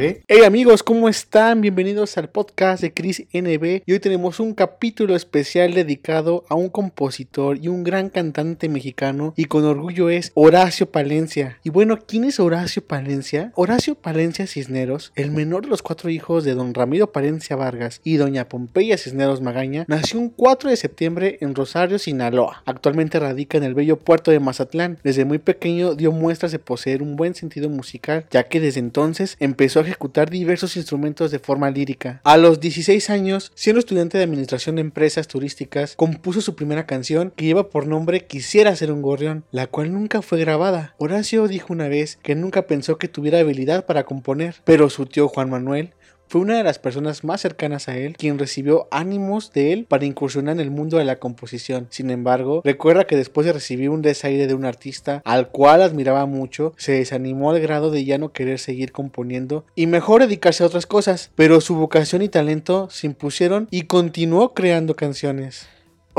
Hey amigos, ¿cómo están? Bienvenidos al podcast de Chris NB y hoy tenemos un capítulo especial dedicado a un compositor y un gran cantante mexicano y con orgullo es Horacio Palencia. Y bueno, ¿quién es Horacio Palencia? Horacio Palencia Cisneros, el menor de los cuatro hijos de don Ramiro Palencia Vargas y doña Pompeya Cisneros Magaña, nació un 4 de septiembre en Rosario, Sinaloa. Actualmente radica en el bello puerto de Mazatlán. Desde muy pequeño dio muestras de poseer un buen sentido musical, ya que desde entonces empezó a ejecutar diversos instrumentos de forma lírica. A los 16 años, siendo estudiante de administración de empresas turísticas, compuso su primera canción que lleva por nombre Quisiera ser un gorrión, la cual nunca fue grabada. Horacio dijo una vez que nunca pensó que tuviera habilidad para componer, pero su tío Juan Manuel fue una de las personas más cercanas a él quien recibió ánimos de él para incursionar en el mundo de la composición. Sin embargo, recuerda que después de recibir un desaire de un artista al cual admiraba mucho, se desanimó al grado de ya no querer seguir componiendo y mejor dedicarse a otras cosas, pero su vocación y talento se impusieron y continuó creando canciones.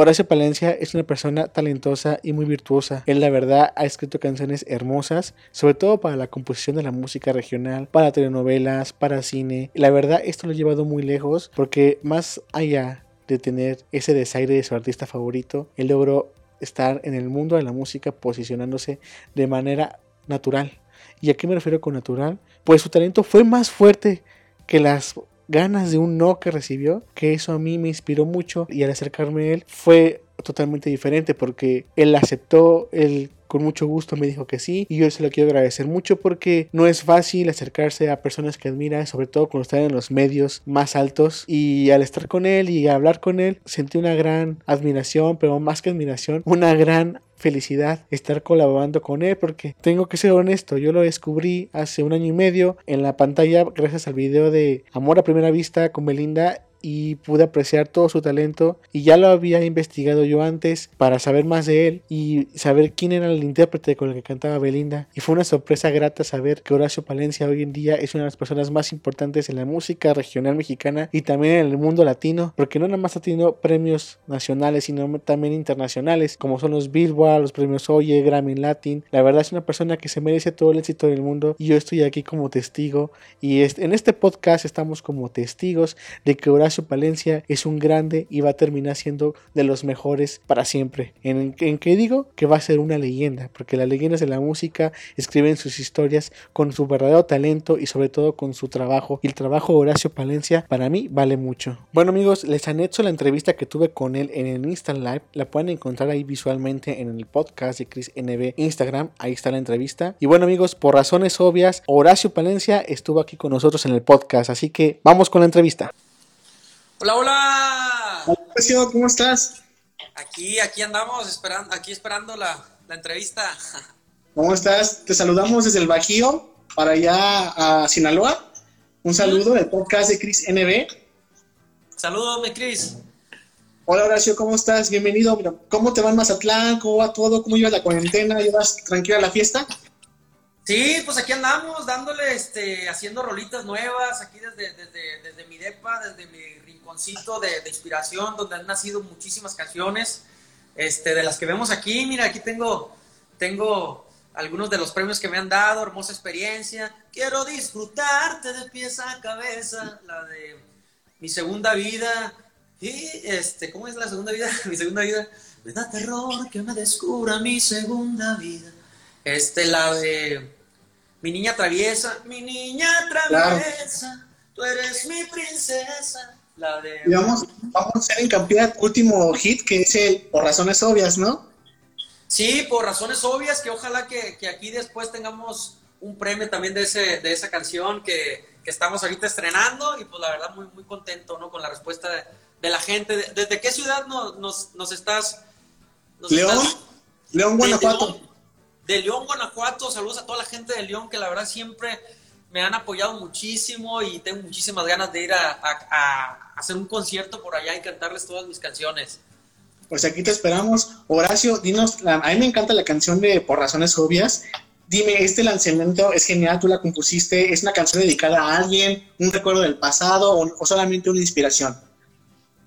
Horacio Palencia es una persona talentosa y muy virtuosa. Él la verdad ha escrito canciones hermosas, sobre todo para la composición de la música regional, para telenovelas, para cine. La verdad esto lo ha llevado muy lejos porque más allá de tener ese desaire de su artista favorito, él logró estar en el mundo de la música posicionándose de manera natural. ¿Y a qué me refiero con natural? Pues su talento fue más fuerte que las ganas de un no que recibió, que eso a mí me inspiró mucho y al acercarme a él fue totalmente diferente porque él aceptó, él con mucho gusto me dijo que sí y yo se lo quiero agradecer mucho porque no es fácil acercarse a personas que admira, sobre todo cuando están en los medios más altos y al estar con él y hablar con él sentí una gran admiración, pero más que admiración, una gran felicidad estar colaborando con él porque tengo que ser honesto, yo lo descubrí hace un año y medio en la pantalla gracias al video de Amor a primera vista con Belinda y pude apreciar todo su talento y ya lo había investigado yo antes para saber más de él y saber quién era el intérprete con el que cantaba Belinda. Y fue una sorpresa grata saber que Horacio Palencia hoy en día es una de las personas más importantes en la música regional mexicana y también en el mundo latino porque no nada más ha tenido premios nacionales sino también internacionales como son los Billboard, los premios Oye, Grammy Latin. La verdad es una persona que se merece todo el éxito del mundo y yo estoy aquí como testigo. Y en este podcast estamos como testigos de que Horacio Horacio Palencia es un grande y va a terminar siendo de los mejores para siempre. ¿En, en qué digo? Que va a ser una leyenda, porque las leyendas de la música escriben sus historias con su verdadero talento y sobre todo con su trabajo. Y el trabajo de Horacio Palencia para mí vale mucho. Bueno amigos, les han hecho la entrevista que tuve con él en el Instant Live. La pueden encontrar ahí visualmente en el podcast de Chris NB Instagram. Ahí está la entrevista. Y bueno amigos, por razones obvias, Horacio Palencia estuvo aquí con nosotros en el podcast. Así que vamos con la entrevista. Hola, hola. Hola, ¿cómo estás? Aquí, aquí andamos, esperando, aquí esperando la, entrevista. ¿Cómo estás? Te saludamos desde el Bajío para allá a Sinaloa. Un saludo del podcast de Cris NB. Saludos, mi Cris. Hola Horacio, ¿cómo estás? Bienvenido. ¿Cómo te va en Mazatlán? ¿Cómo va todo? ¿Cómo lleva la cuarentena? ¿Llevas tranquila la fiesta? Sí, pues aquí andamos dándole, este, haciendo rolitas nuevas, aquí desde, desde, desde mi depa, desde mi rinconcito de, de, inspiración, donde han nacido muchísimas canciones, este, de las que vemos aquí. Mira, aquí tengo, tengo algunos de los premios que me han dado, hermosa experiencia. Quiero disfrutarte de pies a cabeza, la de mi segunda vida. Y este, ¿cómo es la segunda vida? mi segunda vida. Me da terror que me descubra mi segunda vida. Este, la de mi niña traviesa, mi niña traviesa, tú eres mi princesa. La de... vamos, vamos a hacer campeón último hit que es el Por razones obvias, ¿no? Sí, por razones obvias, que ojalá que, aquí después tengamos un premio también de, ese, de esa canción que, estamos ahorita estrenando y pues la verdad muy, muy contento ¿no? con la respuesta de, la gente. ¿Desde qué ciudad nos, nos, estás? León, León, Guanajuato de León, Guanajuato. Saludos a toda la gente de León que la verdad siempre me han apoyado muchísimo y tengo muchísimas ganas de ir a, hacer un concierto por allá y cantarles todas mis canciones. Pues aquí te esperamos. Horacio, dinos, a mí me encanta la canción de Por Razones Obvias. Dime, este lanzamiento es genial, tú la compusiste, ¿es una canción dedicada a alguien, un recuerdo del pasado o, solamente una inspiración?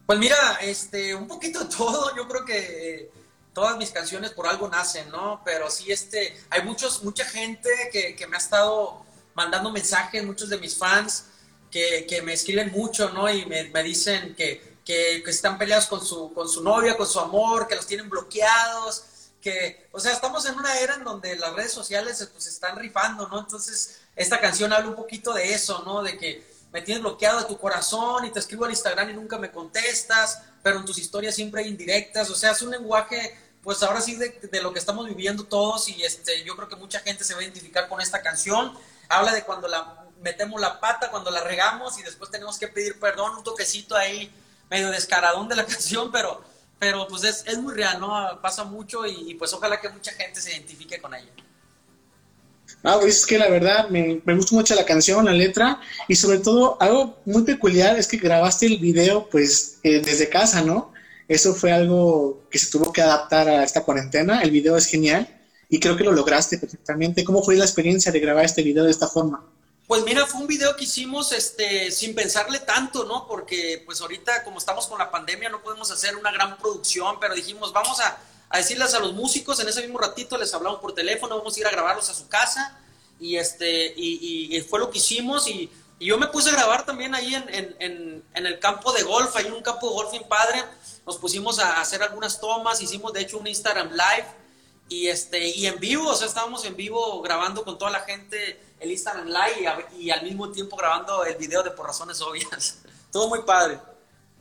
Pues mira, este, un poquito todo, yo creo que eh, todas mis canciones por algo nacen, ¿no? Pero sí, este, hay muchos, mucha gente que, que me ha estado mandando mensajes, muchos de mis fans que, me escriben mucho, ¿no? Y me, dicen que, que, están peleados con su, con su novia, con su amor, que los tienen bloqueados, que, o sea, estamos en una era en donde las redes sociales pues están rifando, ¿no? Entonces, esta canción habla un poquito de eso, ¿no? De que me tienes bloqueado de tu corazón y te escribo al Instagram y nunca me contestas, pero en tus historias siempre indirectas, o sea, es un lenguaje, pues ahora sí, de, lo que estamos viviendo todos y este, yo creo que mucha gente se va a identificar con esta canción habla de cuando la metemos la pata, cuando la regamos y después tenemos que pedir perdón, un toquecito ahí medio descaradón de la canción, pero, pero pues es, es muy real, ¿no? Pasa mucho y, pues ojalá que mucha gente se identifique con ella. Ah, pues es que la verdad me, me gustó mucho la canción, la letra y sobre todo algo muy peculiar es que grabaste el video pues eh, desde casa, ¿no? Eso fue algo que se tuvo que adaptar a esta cuarentena, el video es genial y creo que lo lograste perfectamente. ¿Cómo fue la experiencia de grabar este video de esta forma? Pues mira, fue un video que hicimos este, sin pensarle tanto, ¿no? Porque pues ahorita como estamos con la pandemia no podemos hacer una gran producción, pero dijimos, vamos a, a decirles a los músicos, en ese mismo ratito les hablamos por teléfono, vamos a ir a grabarlos a su casa y, este, y, fue lo que hicimos y, y, yo me puse a grabar también ahí en, en, en, el campo de golf, en un campo de golf padre, nos pusimos a hacer algunas tomas, hicimos de hecho un Instagram live y, este, y en vivo, o sea, estábamos en vivo grabando con toda la gente el Instagram Live y, al mismo tiempo grabando el video de Por Razones Obvias. Todo muy padre.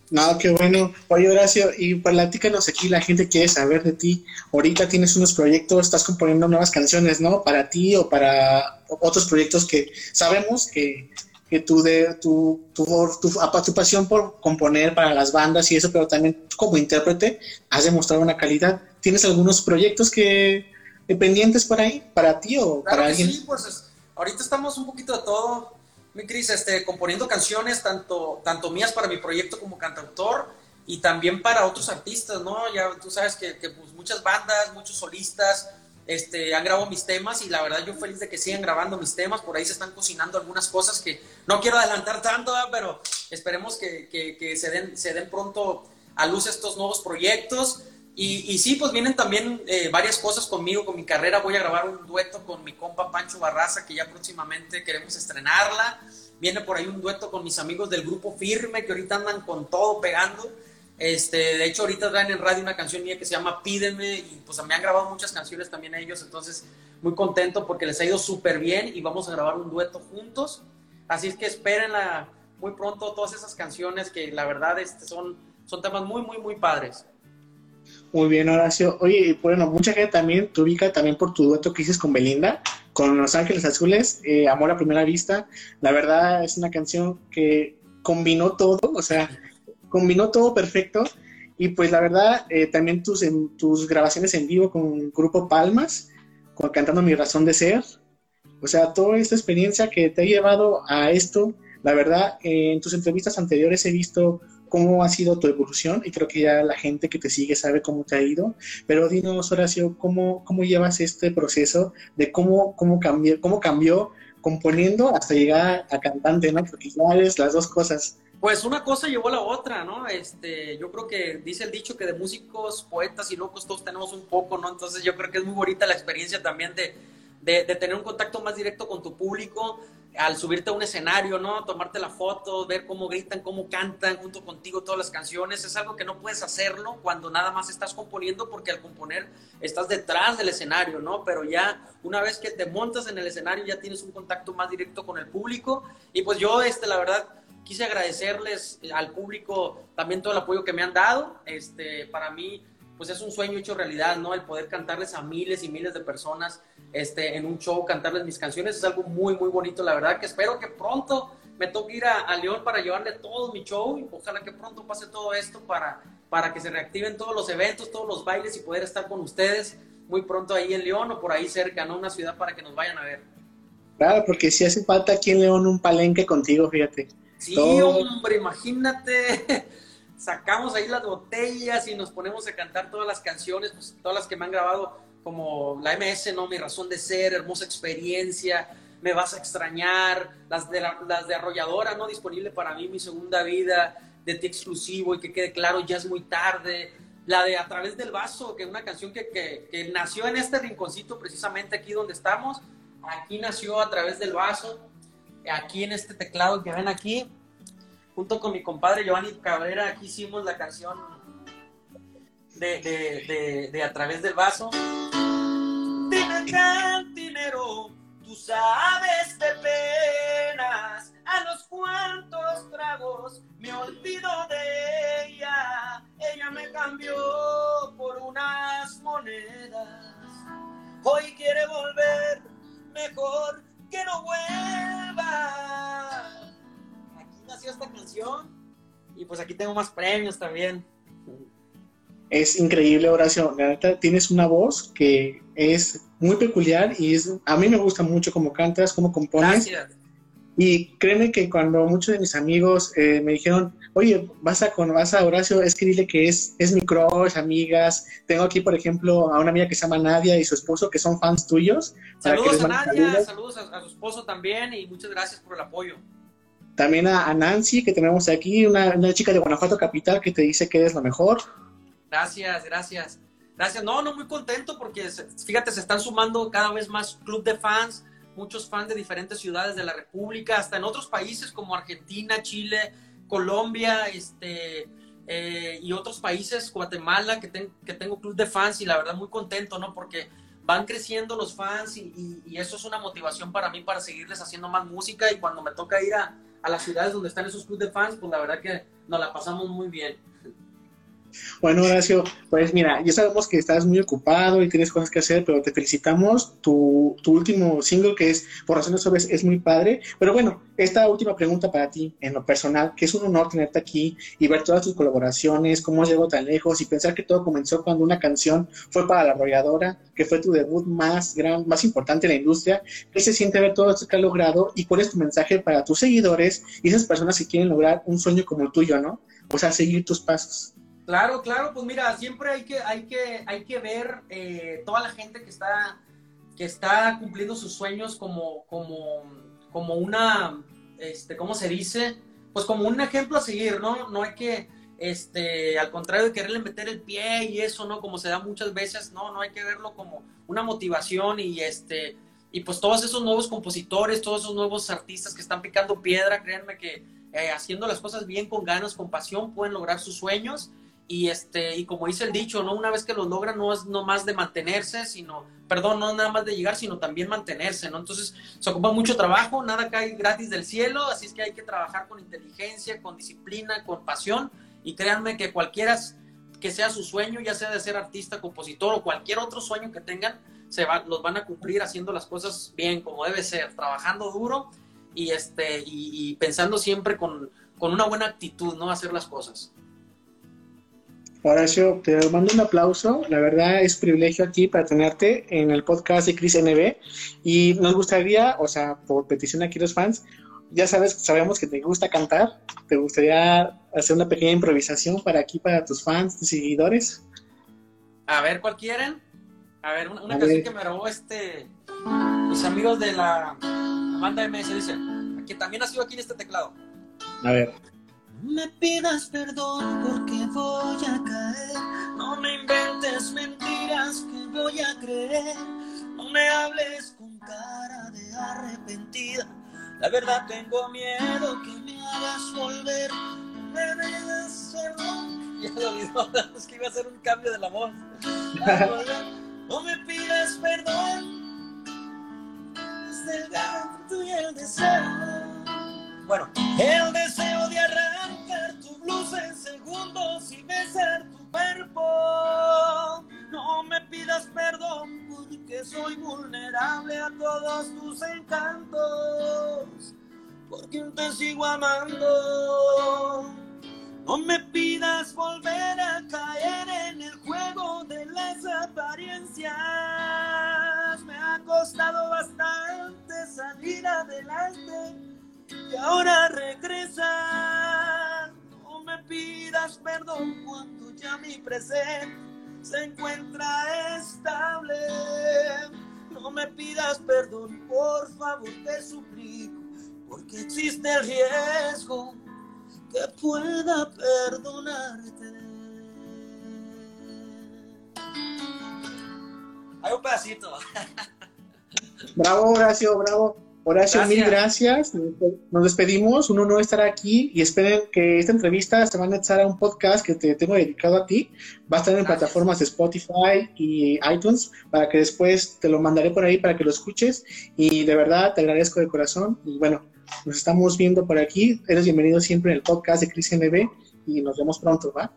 No, qué bueno. Oye, Horacio, y platícanos aquí, la gente quiere saber de ti. Ahorita tienes unos proyectos, estás componiendo nuevas canciones, ¿no? Para ti o para otros proyectos que sabemos que, que tú de, tu, tu, tu, tu, pasión por componer para las bandas y eso, pero también como intérprete has demostrado una calidad. ¿Tienes algunos proyectos que pendientes por ahí, para ti o para alguien? Sí, pues ahorita estamos un poquito de todo, mi Cris, este, componiendo canciones, tanto, tanto mías para mi proyecto como cantautor y también para otros artistas, ¿no? Ya tú sabes que, que pues, muchas bandas, muchos solistas, este, han grabado mis temas y la verdad yo feliz de que sigan grabando mis temas, por ahí se están cocinando algunas cosas que no quiero adelantar tanto, pero esperemos que, que, se, den, se den pronto a luz estos nuevos proyectos. Y, sí, pues vienen también eh, varias cosas conmigo, con mi carrera. Voy a grabar un dueto con mi compa Pancho Barraza, que ya próximamente queremos estrenarla. Viene por ahí un dueto con mis amigos del grupo Firme, que ahorita andan con todo pegando. Este, de hecho, ahorita traen en radio una canción mía que se llama Pídeme y pues me han grabado muchas canciones también ellos, entonces muy contento porque les ha ido súper bien y vamos a grabar un dueto juntos. Así es que espérenla muy pronto todas esas canciones que la verdad este, son, son temas muy, muy, muy padres. Muy bien, Horacio. Oye, bueno, mucha gente también te ubica también por tu dueto que hiciste con Belinda, con Los Ángeles Azules, eh, Amor a Primera Vista. La verdad es una canción que combinó todo, o sea, combinó todo perfecto. Y pues la verdad, eh, también tus, en, tus grabaciones en vivo con Grupo Palmas, con, cantando Mi Razón de Ser. O sea, toda esta experiencia que te ha llevado a esto, la verdad, en tus entrevistas anteriores he visto cómo ha sido tu evolución y creo que ya la gente que te sigue sabe cómo te ha ido. Pero dinos, Horacio, ¿cómo, cómo llevas este proceso de cómo, cómo, cambió, cómo cambió componiendo hasta llegar a cantante, ¿no? Porque ya eres las dos cosas. Pues una cosa llevó a la otra, ¿no? Este, yo creo que dice el dicho que de músicos, poetas y locos todos tenemos un poco, ¿no? Entonces yo creo que es muy bonita la experiencia también de, de, tener un contacto más directo con tu público, al subirte a un escenario, ¿no? Tomarte la foto, ver cómo gritan, cómo cantan junto contigo todas las canciones, es algo que no puedes hacerlo cuando nada más estás componiendo porque al componer estás detrás del escenario, ¿no? Pero ya una vez que te montas en el escenario ya tienes un contacto más directo con el público y pues yo, este, la verdad, quise agradecerles al público también todo el apoyo que me han dado, este, para mí pues es un sueño hecho realidad, ¿no? El poder cantarles a miles y miles de personas este, en un show, cantarles mis canciones, es algo muy, muy bonito, la verdad que espero que pronto me toque ir a, León para llevarle todo mi show y ojalá que pronto pase todo esto para, para que se reactiven todos los eventos, todos los bailes y poder estar con ustedes muy pronto ahí en León o por ahí cerca, ¿no? Una ciudad para que nos vayan a ver. Claro, porque si hace falta aquí en León un palenque contigo, fíjate. Sí, hombre, imagínate. Sacamos ahí las botellas y nos ponemos a cantar todas las canciones, pues, todas las que me han grabado, como la MS, ¿no? Mi razón de ser, hermosa experiencia, me vas a extrañar, las de, las de Arrolladora, ¿no? Disponible para mí, mi segunda vida, de ti exclusivo y que quede claro, ya es muy tarde. La de A través del vaso, que es una canción que, que, que nació en este rinconcito, precisamente aquí donde estamos. Aquí nació A través del vaso, aquí en este teclado que ven aquí, junto con mi compadre Giovanni Cabrera, aquí hicimos la canción de, A través del vaso. Cantinero, tú sabes de penas, a los cuantos tragos me olvido de ella, ella me cambió por unas monedas, hoy quiere volver, mejor que no vuelva. Aquí nació esta canción y pues aquí tengo más premios también. Es increíble, Horacio. La neta, tienes una voz que es muy peculiar y es, a mí me gusta mucho cómo cantas, cómo compones. Gracias. Y créeme que cuando muchos de mis amigos eh, me dijeron, oye, vas a, con, vas a Horacio, es que dile que es, es mi crush, amigas. Tengo aquí, por ejemplo, a una amiga que se llama Nadia y su esposo, que son fans tuyos. Saludos a Nadia, saludos a, a, su esposo también y muchas gracias por el apoyo. También a, a Nancy, que tenemos aquí, una, una, chica de Guanajuato Capital que te dice que eres lo mejor. Gracias, gracias. Gracias. No, no, muy contento porque, fíjate, se están sumando cada vez más club de fans muchos fans de diferentes ciudades de la República, hasta en otros países como Argentina, Chile, Colombia, este, eh, y otros países, Guatemala, que, que tengo club de fans y la verdad muy contento, ¿no? Porque van creciendo los fans y, y, y, eso es una motivación para mí para seguirles haciendo más música y cuando me toca ir a, a las ciudades donde están esos clubes de fans, pues la verdad que nos la pasamos muy bien. Bueno, Horacio, pues mira, ya sabemos que estás muy ocupado y tienes cosas que hacer, pero te felicitamos. Tu, tu último single, que es Por razones obvias, es muy padre. Pero bueno, esta última pregunta para ti, en lo personal, que es un honor tenerte aquí y ver todas tus colaboraciones, cómo has llegado tan lejos y pensar que todo comenzó cuando una canción fue para la arrolladora, que fue tu debut más gran, más importante en la industria. ¿Qué se siente ver todo esto que has logrado y cuál es tu mensaje para tus seguidores y esas personas que quieren lograr un sueño como el tuyo, ¿no? O sea, seguir tus pasos. Claro, claro, pues mira, siempre hay que, hay que, hay que ver eh, toda la gente que está, que está cumpliendo sus sueños como, como, como una, este, ¿cómo se dice? Pues como un ejemplo a seguir, ¿no? No hay que, este, al contrario de quererle meter el pie y eso, ¿no? Como se da muchas veces, no, no hay que verlo como una motivación y este, y pues todos esos nuevos compositores, todos esos nuevos artistas que están picando piedra, créanme que eh, haciendo las cosas bien, con ganas, con pasión, pueden lograr sus sueños y este y como dice el dicho no una vez que lo logran no es no más de mantenerse sino perdón no nada más de llegar sino también mantenerse no entonces se ocupa mucho trabajo nada cae gratis del cielo así es que hay que trabajar con inteligencia con disciplina con pasión y créanme que cualquiera que sea su sueño ya sea de ser artista compositor o cualquier otro sueño que tengan se va, los van a cumplir haciendo las cosas bien como debe ser trabajando duro y este y, pensando siempre con, con una buena actitud no hacer las cosas Horacio, te mando un aplauso. La verdad es un privilegio aquí para tenerte en el podcast de Cris NB. Y nos gustaría, o sea, por petición aquí los fans, ya sabes, sabemos que te gusta cantar. ¿Te gustaría hacer una pequeña improvisación para aquí, para tus fans, tus seguidores? A ver, ¿cuál quieren? A ver, una, una canción ver. que me grabó este, mis amigos de la banda MS, dice, que también ha sido aquí en este teclado. A ver. Me pidas perdón porque voy a caer. No me inventes mentiras que voy a creer. No me hables con cara de arrepentida. La verdad tengo miedo que me hagas volver. No me pidas perdón. Ya lo olvidó, es que iba a hacer un cambio de la voz. No me pidas perdón. Es delgado tú y el deseo. Bueno, el deseo segundos y besar tu cuerpo. No me pidas perdón porque soy vulnerable a todos tus encantos. Porque te sigo amando. No me pidas volver a caer en el juego de las apariencias. Me ha costado bastante salir y ahora regresas. Pidas perdón cuando ya mi presente se encuentra estable. No me pidas perdón, por favor, te suplico, porque existe el riesgo que pueda perdonarte. Hay un pedacito. Bravo, Horacio, bravo. Horacio, mil gracias. Nos despedimos. Uno no estará aquí y esperen que esta entrevista se va a anexar a un podcast que te tengo dedicado a ti. Va a estar en plataformas de Spotify y iTunes para que después te lo mandaré por ahí para que lo escuches. Y de verdad te agradezco de corazón. Y bueno, nos estamos viendo por aquí. Eres bienvenido siempre en el podcast de Cris NB y nos vemos pronto, ¿va?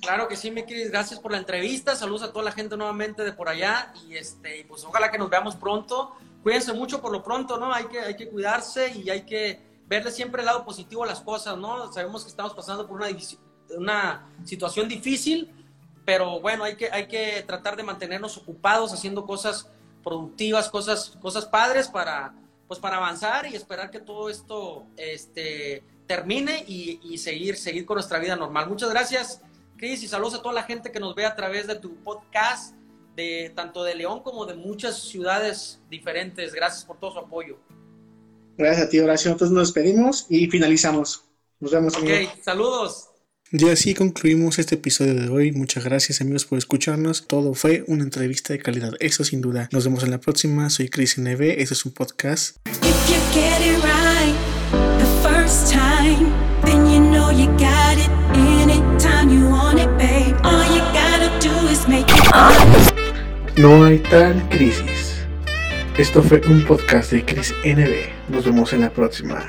Claro que sí, mi Cris, gracias por la entrevista. Saludos a toda la gente nuevamente de por allá y este, pues ojalá que nos veamos pronto cuídense mucho por lo pronto, ¿no? Hay que, hay que cuidarse y hay que verle siempre el lado positivo a las cosas, ¿no? Sabemos que estamos pasando por una, situación difícil, pero bueno, hay que, hay que tratar de mantenernos ocupados haciendo cosas productivas, cosas, cosas padres para, pues para avanzar y esperar que todo esto este, termine y, y seguir, seguir con nuestra vida normal. Muchas gracias, Cris, y saludos a toda la gente que nos ve a través de tu podcast de tanto de León como de muchas ciudades diferentes. Gracias por todo su apoyo. Gracias a ti, Horacio. Entonces nos despedimos y finalizamos. Nos vemos. Ok, saludos. Y así concluimos este episodio de hoy. Muchas gracias amigos por escucharnos. Todo fue una entrevista de calidad, eso sin duda. Nos vemos en la próxima. Soy Chris NB. Este es un podcast. No hay tal crisis. Esto fue un podcast de Chris NB. Nos vemos en la próxima.